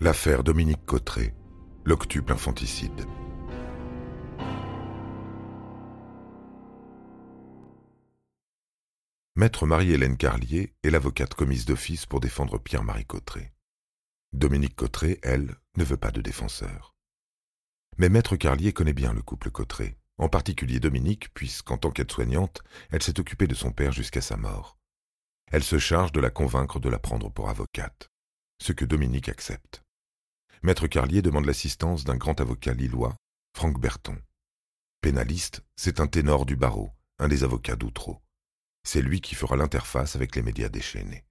L'affaire Dominique Cotteret, l'octuple infanticide. Maître Marie-Hélène Carlier est l'avocate commise d'office pour défendre Pierre-Marie Cotteret. Dominique Cotteret, elle, ne veut pas de défenseur. Mais Maître Carlier connaît bien le couple Cotteret, en particulier Dominique, puisqu'en tant qu'aide-soignante, elle s'est occupée de son père jusqu'à sa mort. Elle se charge de la convaincre de la prendre pour avocate, ce que Dominique accepte. Maître Carlier demande l'assistance d'un grand avocat lillois, Franck Berton. Pénaliste, c'est un ténor du barreau, un des avocats d'Outreau. C'est lui qui fera l'interface avec les médias déchaînés.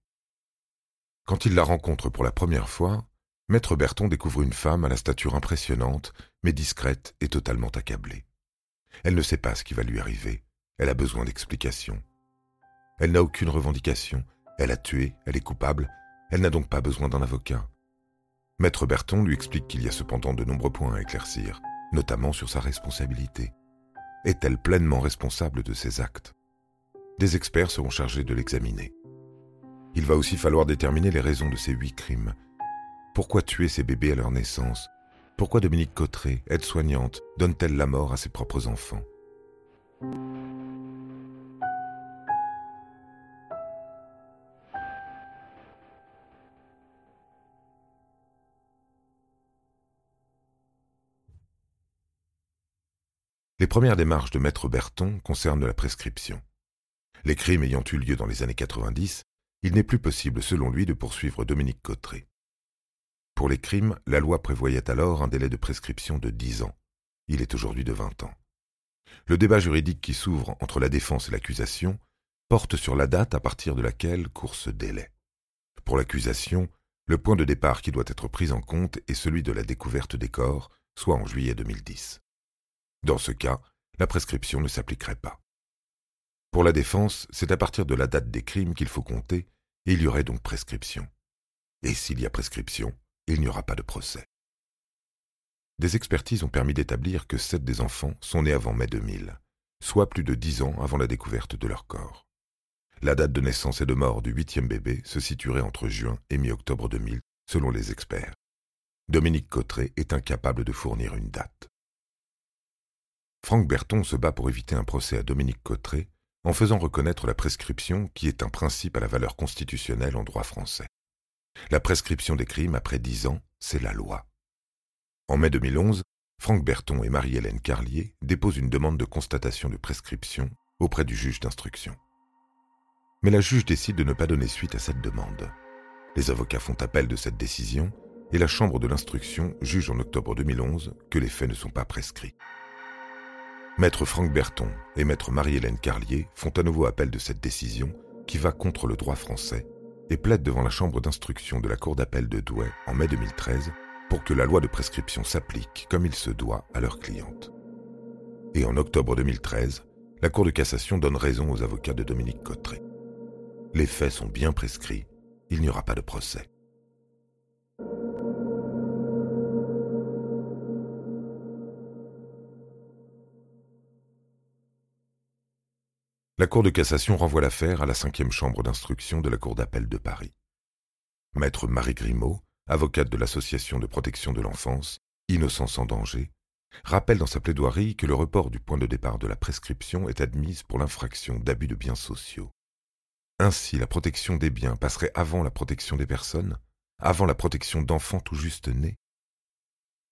Quand il la rencontre pour la première fois, Maître Berton découvre une femme à la stature impressionnante, mais discrète et totalement accablée. Elle ne sait pas ce qui va lui arriver, elle a besoin d'explications. Elle n'a aucune revendication, elle a tué, elle est coupable, elle n'a donc pas besoin d'un avocat. Maître Berton lui explique qu'il y a cependant de nombreux points à éclaircir, notamment sur sa responsabilité. Est-elle pleinement responsable de ses actes? Des experts seront chargés de l'examiner. Il va aussi falloir déterminer les raisons de ces huit crimes. Pourquoi tuer ces bébés à leur naissance? Pourquoi Dominique Cotteret, aide-soignante, donne-t-elle la mort à ses propres enfants? Les premières démarches de Maître Berton concernent la prescription. Les crimes ayant eu lieu dans les années 90, il n'est plus possible, selon lui, de poursuivre Dominique Cotteret. Pour les crimes, la loi prévoyait alors un délai de prescription de 10 ans. Il est aujourd'hui de 20 ans. Le débat juridique qui s'ouvre entre la défense et l'accusation porte sur la date à partir de laquelle court ce délai. Pour l'accusation, le point de départ qui doit être pris en compte est celui de la découverte des corps, soit en juillet 2010. Dans ce cas, la prescription ne s'appliquerait pas. Pour la défense, c'est à partir de la date des crimes qu'il faut compter, et il y aurait donc prescription. Et s'il y a prescription, il n'y aura pas de procès. Des expertises ont permis d'établir que sept des enfants sont nés avant mai 2000, soit plus de dix ans avant la découverte de leur corps. La date de naissance et de mort du huitième bébé se situerait entre juin et mi-octobre 2000, selon les experts. Dominique Cotteret est incapable de fournir une date. Franck Berton se bat pour éviter un procès à Dominique Cotteret en faisant reconnaître la prescription qui est un principe à la valeur constitutionnelle en droit français. La prescription des crimes après dix ans, c'est la loi. En mai 2011, Franck Berton et Marie-Hélène Carlier déposent une demande de constatation de prescription auprès du juge d'instruction. Mais la juge décide de ne pas donner suite à cette demande. Les avocats font appel de cette décision et la Chambre de l'instruction juge en octobre 2011 que les faits ne sont pas prescrits. Maître Franck Berton et Maître Marie-Hélène Carlier font à nouveau appel de cette décision qui va contre le droit français et plaident devant la chambre d'instruction de la Cour d'appel de Douai en mai 2013 pour que la loi de prescription s'applique comme il se doit à leur cliente. Et en octobre 2013, la Cour de cassation donne raison aux avocats de Dominique Cotteret. Les faits sont bien prescrits, il n'y aura pas de procès. La Cour de cassation renvoie l'affaire à la cinquième chambre d'instruction de la Cour d'appel de Paris. Maître Marie Grimaud, avocate de l'Association de protection de l'enfance, Innocence sans danger, rappelle dans sa plaidoirie que le report du point de départ de la prescription est admise pour l'infraction d'abus de biens sociaux. Ainsi, la protection des biens passerait avant la protection des personnes, avant la protection d'enfants tout juste nés.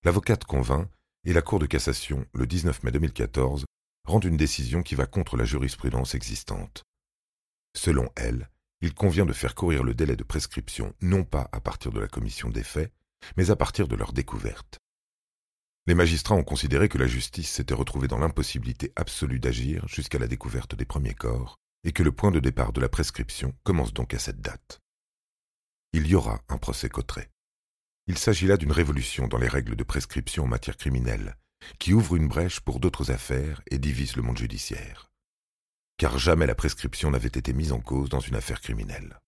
L'avocate convainc, et la Cour de cassation, le 19 mai 2014, rend une décision qui va contre la jurisprudence existante. Selon elle, il convient de faire courir le délai de prescription non pas à partir de la commission des faits, mais à partir de leur découverte. Les magistrats ont considéré que la justice s'était retrouvée dans l'impossibilité absolue d'agir jusqu'à la découverte des premiers corps, et que le point de départ de la prescription commence donc à cette date. Il y aura un procès Cotteret. Il s'agit là d'une révolution dans les règles de prescription en matière criminelle, qui ouvre une brèche pour d'autres affaires et divise le monde judiciaire. Car jamais la prescription n'avait été mise en cause dans une affaire criminelle.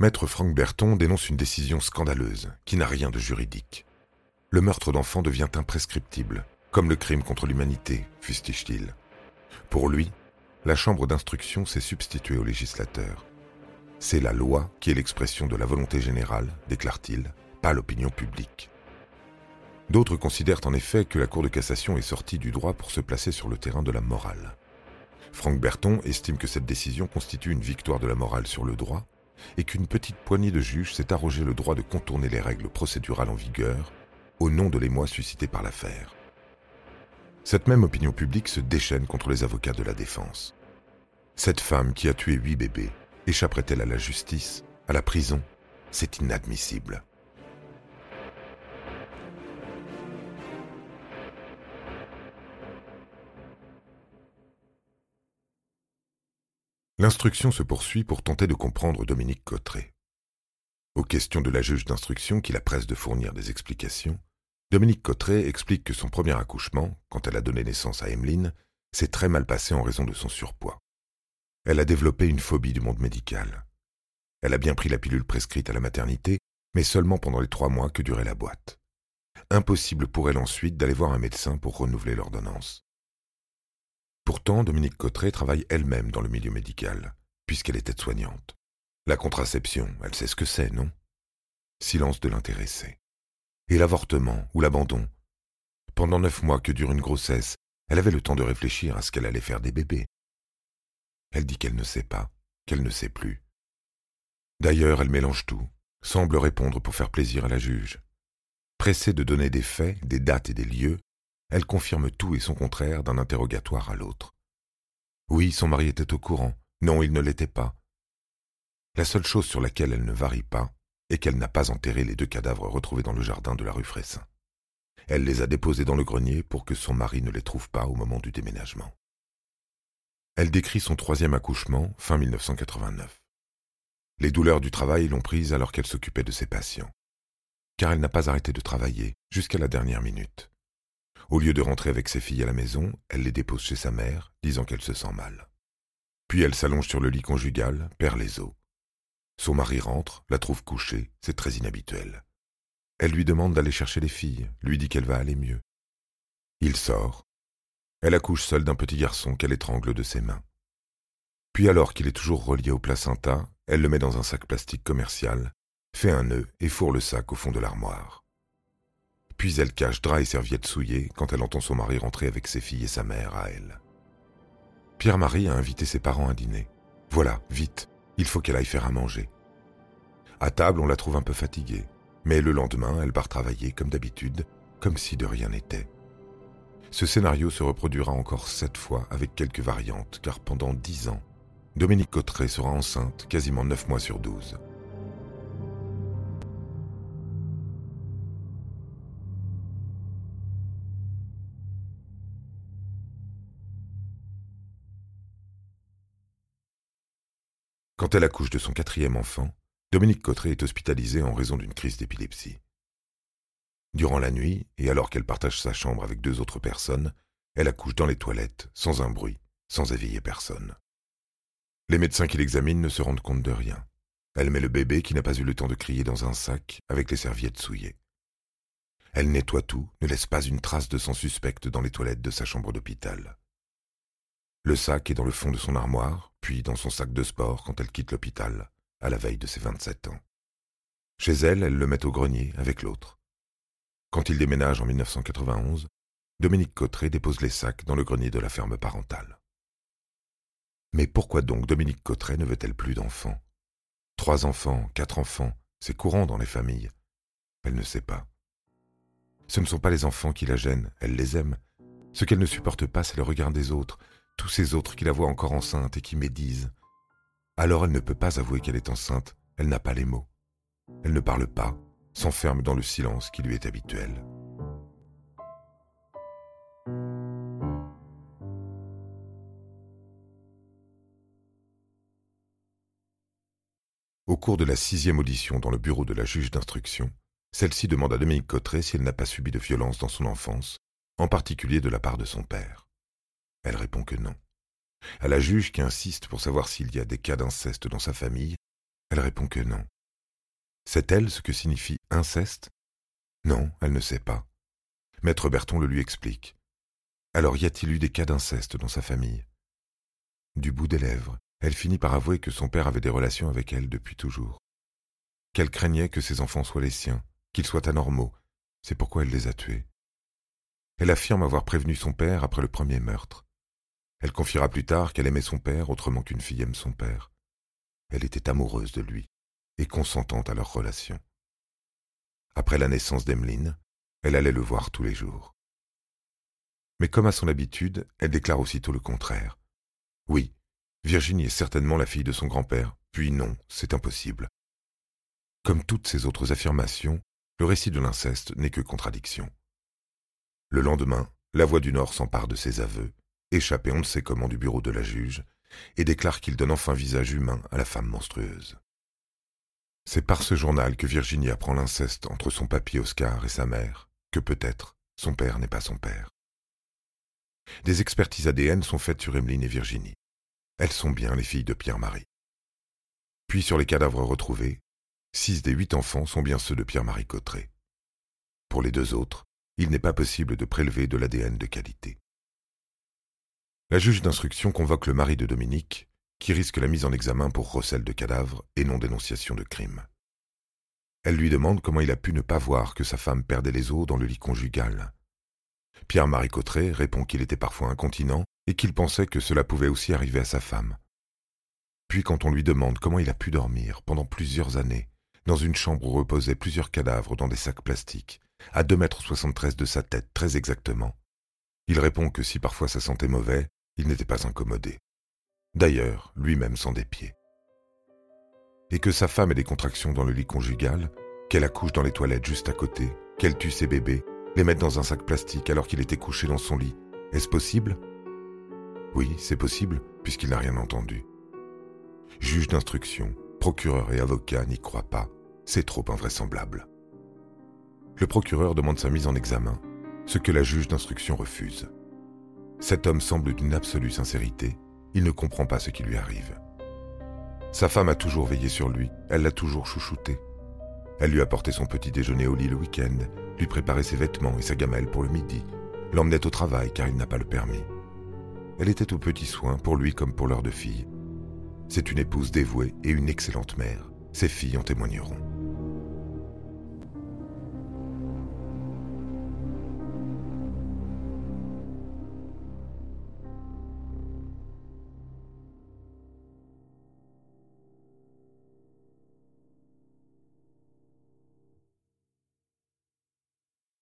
Maître Franck Berton dénonce une décision scandaleuse qui n'a rien de juridique. Le meurtre d'enfants devient imprescriptible, comme le crime contre l'humanité, fustige-t-il. Pour lui, la Chambre d'instruction s'est substituée au législateur. C'est la loi qui est l'expression de la volonté générale, déclare-t-il, pas l'opinion publique. D'autres considèrent en effet que la Cour de cassation est sortie du droit pour se placer sur le terrain de la morale. Franck Berton estime que cette décision constitue une victoire de la morale sur le droit et qu'une petite poignée de juges s'est arrogé le droit de contourner les règles procédurales en vigueur au nom de l'émoi suscité par l'affaire. Cette même opinion publique se déchaîne contre les avocats de la défense. Cette femme qui a tué huit bébés échapperait-elle à la justice, à la prison? C'est inadmissible. L'instruction se poursuit pour tenter de comprendre Dominique Cotteret. Aux questions de la juge d'instruction qui la presse de fournir des explications, Dominique Cotteret explique que son premier accouchement, quand elle a donné naissance à Emmeline, s'est très mal passé en raison de son surpoids. Elle a développé une phobie du monde médical. Elle a bien pris la pilule prescrite à la maternité, mais seulement pendant les trois mois que durait la boîte. Impossible pour elle ensuite d'aller voir un médecin pour renouveler l'ordonnance. Pourtant, Dominique Cotteret travaille elle-même dans le milieu médical, puisqu'elle est aide-soignante. La contraception, elle sait ce que c'est, non? Silence de l'intéressé. Et l'avortement ou l'abandon? Pendant neuf mois que dure une grossesse, elle avait le temps de réfléchir à ce qu'elle allait faire des bébés. Elle dit qu'elle ne sait pas, qu'elle ne sait plus. D'ailleurs, elle mélange tout, semble répondre pour faire plaisir à la juge. Pressée de donner des faits, des dates et des lieux, elle confirme tout et son contraire d'un interrogatoire à l'autre. Oui, son mari était au courant. Non, il ne l'était pas. La seule chose sur laquelle elle ne varie pas est qu'elle n'a pas enterré les deux cadavres retrouvés dans le jardin de la rue Fressin. Elle les a déposés dans le grenier pour que son mari ne les trouve pas au moment du déménagement. Elle décrit son troisième accouchement, fin 1989. Les douleurs du travail l'ont prise alors qu'elle s'occupait de ses patients. Car elle n'a pas arrêté de travailler jusqu'à la dernière minute. Au lieu de rentrer avec ses filles à la maison, elle les dépose chez sa mère, disant qu'elle se sent mal. Puis elle s'allonge sur le lit conjugal, perd les os. Son mari rentre, la trouve couchée, c'est très inhabituel. Elle lui demande d'aller chercher les filles, lui dit qu'elle va aller mieux. Il sort. Elle accouche seule d'un petit garçon qu'elle étrangle de ses mains. Puis alors qu'il est toujours relié au placenta, elle le met dans un sac plastique commercial, fait un nœud et fourre le sac au fond de l'armoire. Puis elle cache drap et serviettes souillées quand elle entend son mari rentrer avec ses filles et sa mère à elle. Pierre-Marie a invité ses parents à dîner. Voilà, vite, il faut qu'elle aille faire à manger. À table, on la trouve un peu fatiguée, mais le lendemain, elle part travailler comme d'habitude, comme si de rien n'était. Ce scénario se reproduira encore sept fois avec quelques variantes, car pendant dix ans, Dominique Cotteret sera enceinte quasiment neuf mois sur douze. Quand elle accouche de son quatrième enfant, Dominique Cotteret est hospitalisée en raison d'une crise d'épilepsie. Durant la nuit, et alors qu'elle partage sa chambre avec deux autres personnes, elle accouche dans les toilettes, sans un bruit, sans éveiller personne. Les médecins qui l'examinent ne se rendent compte de rien. Elle met le bébé qui n'a pas eu le temps de crier dans un sac avec les serviettes souillées. Elle nettoie tout, ne laisse pas une trace de sang suspecte dans les toilettes de sa chambre d'hôpital. Le sac est dans le fond de son armoire, puis dans son sac de sport quand elle quitte l'hôpital, à la veille de ses 27 ans. Chez elle, elle le met au grenier avec l'autre. Quand il déménage en 1991, Dominique Cotteret dépose les sacs dans le grenier de la ferme parentale. Mais pourquoi donc Dominique Cotteret ne veut-elle plus d'enfants? Trois enfants, quatre enfants, c'est courant dans les familles. Elle ne sait pas. Ce ne sont pas les enfants qui la gênent, elle les aime. Ce qu'elle ne supporte pas, c'est le regard des autres, tous ces autres qui la voient encore enceinte et qui médisent. Alors elle ne peut pas avouer qu'elle est enceinte, elle n'a pas les mots. Elle ne parle pas, s'enferme dans le silence qui lui est habituel. Au cours de la sixième audition dans le bureau de la juge d'instruction, celle-ci demande à Dominique Cotteret si elle n'a pas subi de violence dans son enfance, en particulier de la part de son père. Elle répond que non. À la juge qui insiste pour savoir s'il y a des cas d'inceste dans sa famille, elle répond que non. Sait-elle ce que signifie inceste? Non, elle ne sait pas. Maître Berton le lui explique. Alors y a-t-il eu des cas d'inceste dans sa famille? Du bout des lèvres, elle finit par avouer que son père avait des relations avec elle depuis toujours. Qu'elle craignait que ses enfants soient les siens, qu'ils soient anormaux, c'est pourquoi elle les a tués. Elle affirme avoir prévenu son père après le premier meurtre. Elle confiera plus tard qu'elle aimait son père autrement qu'une fille aime son père. Elle était amoureuse de lui et consentante à leur relation. Après la naissance d'Emeline, elle allait le voir tous les jours. Mais comme à son habitude, elle déclare aussitôt le contraire. Oui, Virginie est certainement la fille de son grand-père, puis non, c'est impossible. Comme toutes ces autres affirmations, le récit de l'inceste n'est que contradiction. Le lendemain, la voix du Nord s'empare de ses aveux, échappé on ne sait comment du bureau de la juge, et déclare qu'il donne enfin visage humain à la femme monstrueuse. C'est par ce journal que Virginie apprend l'inceste entre son papy Oscar et sa mère, que peut-être son père n'est pas son père. Des expertises ADN sont faites sur Emeline et Virginie. Elles sont bien les filles de Pierre-Marie. Puis sur les cadavres retrouvés, six des huit enfants sont bien ceux de Pierre-Marie Cotteret. Pour les deux autres, il n'est pas possible de prélever de l'ADN de qualité. La juge d'instruction convoque le mari de Dominique, qui risque la mise en examen pour recel de cadavres et non dénonciation de crime. Elle lui demande comment il a pu ne pas voir que sa femme perdait les os dans le lit conjugal. Pierre-Marie Cotteret répond qu'il était parfois incontinent et qu'il pensait que cela pouvait aussi arriver à sa femme. Puis quand on lui demande comment il a pu dormir pendant plusieurs années dans une chambre où reposaient plusieurs cadavres dans des sacs plastiques, à deux mètres soixante-treize de sa tête très exactement, il répond que si parfois ça sentait mauvais, il n'était pas incommodé. D'ailleurs, lui-même s'en dépied. Et que sa femme ait des contractions dans le lit conjugal, qu'elle accouche dans les toilettes juste à côté, qu'elle tue ses bébés, les mette dans un sac plastique alors qu'il était couché dans son lit, est-ce possible? Oui, c'est possible, puisqu'il n'a rien entendu. Juge d'instruction, procureur et avocat n'y croient pas, c'est trop invraisemblable. Le procureur demande sa mise en examen, ce que la juge d'instruction refuse. Cet homme semble d'une absolue sincérité, il ne comprend pas ce qui lui arrive. Sa femme a toujours veillé sur lui, elle l'a toujours chouchouté. Elle lui apportait son petit déjeuner au lit le week-end, lui préparait ses vêtements et sa gamelle pour le midi, l'emmenait au travail car il n'a pas le permis. Elle était aux petits soins pour lui comme pour leurs deux filles. C'est une épouse dévouée et une excellente mère, ses filles en témoigneront.